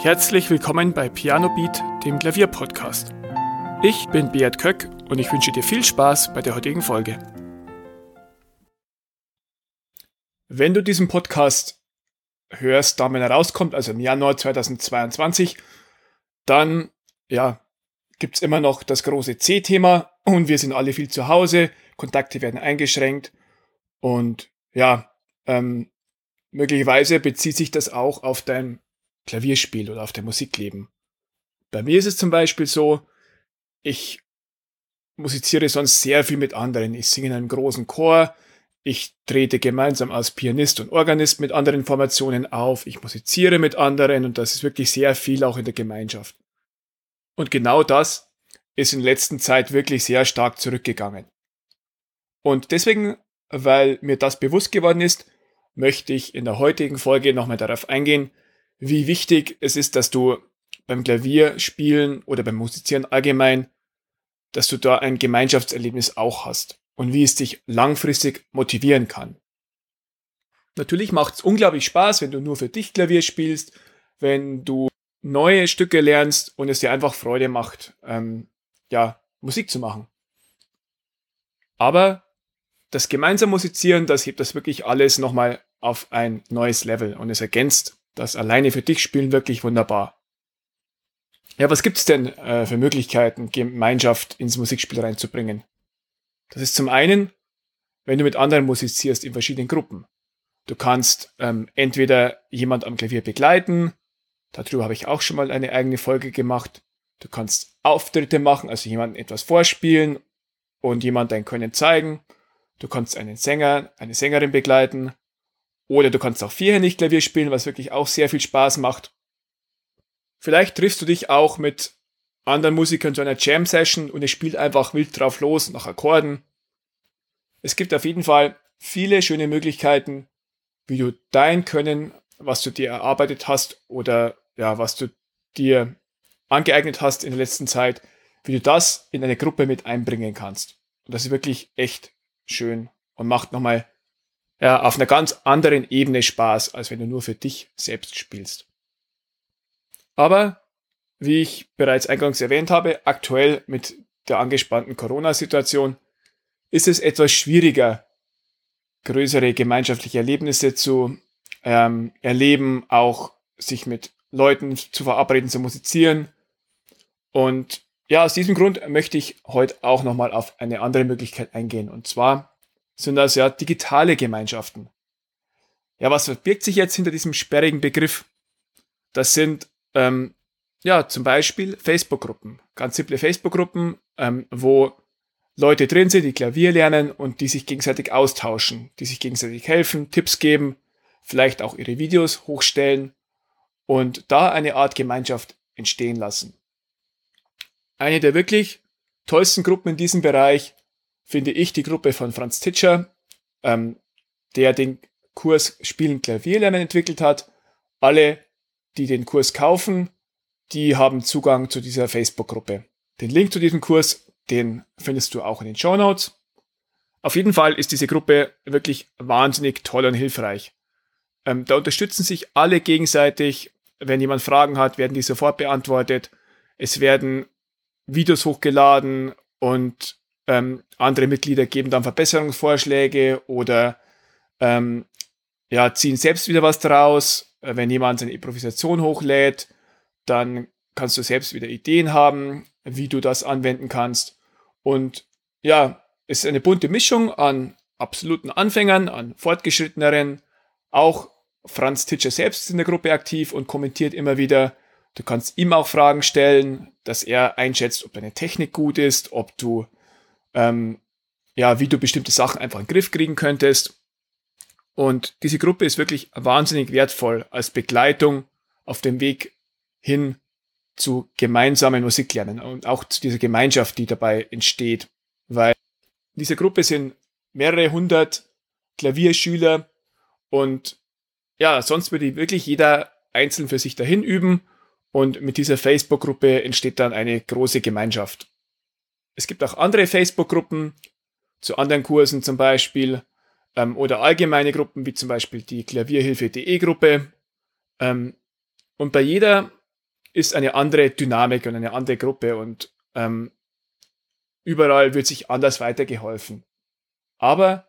Herzlich willkommen bei Piano Beat, dem Klavierpodcast. Ich bin Beat Köck und ich wünsche dir viel Spaß bei der heutigen Folge. Wenn du diesen Podcast hörst, da wenn er rauskommt, also im Januar 2022, dann ja, gibt's immer noch das große C-Thema und wir sind alle viel zu Hause, Kontakte werden eingeschränkt und ja, ähm, möglicherweise bezieht sich das auch auf dein Klavierspiel oder auf dein Musikleben. Bei mir ist es zum Beispiel so, ich musiziere sonst sehr viel mit anderen. Ich singe in einem großen Chor, ich trete gemeinsam als Pianist und Organist mit anderen Formationen auf, ich musiziere mit anderen und das ist wirklich sehr viel auch in der Gemeinschaft. Und genau das ist in letzter Zeit wirklich sehr stark zurückgegangen. Und deswegen, weil mir das bewusst geworden ist, möchte ich in der heutigen Folge nochmal darauf eingehen, wie wichtig es ist, dass du beim Klavierspielen oder beim Musizieren allgemein, dass du da ein Gemeinschaftserlebnis auch hast und wie es dich langfristig motivieren kann. Natürlich macht es unglaublich Spaß, wenn du nur für dich Klavier spielst, wenn du neue Stücke lernst und es dir einfach Freude macht, ähm, ja, Musik zu machen. Aber das gemeinsam Musizieren, das hebt das wirklich alles nochmal auf ein neues Level und es ergänzt das alleine für dich Spielen wirklich wunderbar. Ja, was gibt's denn äh, für Möglichkeiten, Gemeinschaft ins Musikspiel reinzubringen? Das ist zum einen, wenn du mit anderen musizierst in verschiedenen Gruppen. Du kannst ähm, entweder jemand am Klavier begleiten, Darüber habe ich auch schon mal eine eigene Folge gemacht. Du kannst Auftritte machen, also jemandem etwas vorspielen und jemand dein Können zeigen. Du kannst einen Sänger, eine Sängerin begleiten. Oder du kannst auch vierhändig Klavier spielen, was wirklich auch sehr viel Spaß macht. Vielleicht triffst du dich auch mit anderen Musikern zu einer Jam-Session und ihr spielt einfach wild drauf los nach Akkorden. Es gibt auf jeden Fall viele schöne Möglichkeiten, wie du dein Können was du dir erarbeitet hast oder ja, was du dir angeeignet hast in der letzten Zeit, wie du das in eine Gruppe mit einbringen kannst. Und das ist wirklich echt schön und macht nochmal ja, auf einer ganz anderen Ebene Spaß, als wenn du nur für dich selbst spielst. Aber, wie ich bereits eingangs erwähnt habe, aktuell mit der angespannten Corona-Situation ist es etwas schwieriger, größere gemeinschaftliche Erlebnisse zu ähm, erleben, auch sich mit Leuten zu verabreden, zu musizieren. Und ja, aus diesem Grund möchte ich heute auch nochmal auf eine andere Möglichkeit eingehen. Und zwar sind das ja digitale Gemeinschaften. Ja, was verbirgt sich jetzt hinter diesem sperrigen Begriff? Das sind ähm, ja zum Beispiel Facebook-Gruppen, ganz simple Facebook-Gruppen, ähm, wo Leute drin sind, die Klavier lernen und die sich gegenseitig austauschen, die sich gegenseitig helfen, Tipps geben, vielleicht auch ihre Videos hochstellen und da eine Art Gemeinschaft entstehen lassen. Eine der wirklich tollsten Gruppen in diesem Bereich finde ich die Gruppe von Franz Titscher, ähm, der den Kurs Spielen Klavier lernen entwickelt hat. Alle, die den Kurs kaufen, die haben Zugang zu dieser Facebook-Gruppe. Den Link zu diesem Kurs, den findest du auch in den Show Notes. Auf jeden Fall ist diese Gruppe wirklich wahnsinnig toll und hilfreich. Ähm, da unterstützen sich alle gegenseitig. Wenn jemand Fragen hat, werden die sofort beantwortet. Es werden Videos hochgeladen und ähm, andere Mitglieder geben dann Verbesserungsvorschläge oder ähm, ja, ziehen selbst wieder was draus. Äh, wenn jemand seine Improvisation hochlädt, dann kannst du selbst wieder Ideen haben, wie du das anwenden kannst. Und ja, es ist eine bunte Mischung an absoluten Anfängern, an fortgeschritteneren, auch Franz Titscher selbst ist in der Gruppe aktiv und kommentiert immer wieder. Du kannst ihm auch Fragen stellen, dass er einschätzt, ob deine Technik gut ist, ob du, ähm, ja, wie du bestimmte Sachen einfach in den Griff kriegen könntest. Und diese Gruppe ist wirklich wahnsinnig wertvoll als Begleitung auf dem Weg hin zu gemeinsamen Musiklernen und auch zu dieser Gemeinschaft, die dabei entsteht. Weil in dieser Gruppe sind mehrere hundert Klavierschüler und ja, sonst würde wirklich jeder einzeln für sich dahin üben und mit dieser Facebook-Gruppe entsteht dann eine große Gemeinschaft. Es gibt auch andere Facebook-Gruppen zu anderen Kursen zum Beispiel ähm, oder allgemeine Gruppen wie zum Beispiel die Klavierhilfe.de Gruppe. Ähm, und bei jeder ist eine andere Dynamik und eine andere Gruppe und ähm, überall wird sich anders weitergeholfen. Aber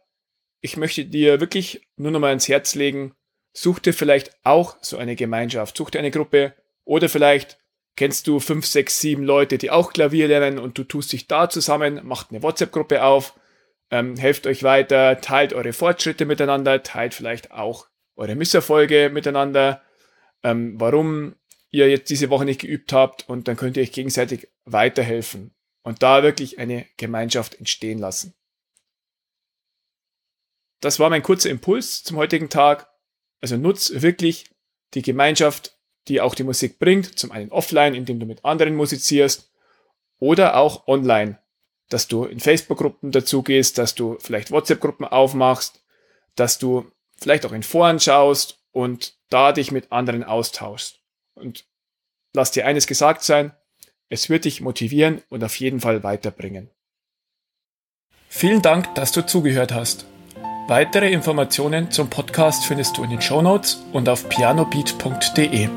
ich möchte dir wirklich nur noch mal ins Herz legen, such dir vielleicht auch so eine Gemeinschaft, such dir eine Gruppe oder vielleicht kennst du fünf, sechs, sieben Leute, die auch Klavier lernen und du tust dich da zusammen, macht eine WhatsApp-Gruppe auf, ähm, helft euch weiter, teilt eure Fortschritte miteinander, teilt vielleicht auch eure Misserfolge miteinander, ähm, warum ihr jetzt diese Woche nicht geübt habt und dann könnt ihr euch gegenseitig weiterhelfen und da wirklich eine Gemeinschaft entstehen lassen. Das war mein kurzer Impuls zum heutigen Tag. Also nutz wirklich die Gemeinschaft, die auch die Musik bringt, zum einen offline, indem du mit anderen musizierst, oder auch online, dass du in Facebook-Gruppen dazu gehst, dass du vielleicht WhatsApp-Gruppen aufmachst, dass du vielleicht auch in Foren schaust und da dich mit anderen austauschst. Und lass dir eines gesagt sein, es wird dich motivieren und auf jeden Fall weiterbringen. Vielen Dank, dass du zugehört hast. Weitere Informationen zum Podcast findest du in den Show Notes und auf pianobeat.de.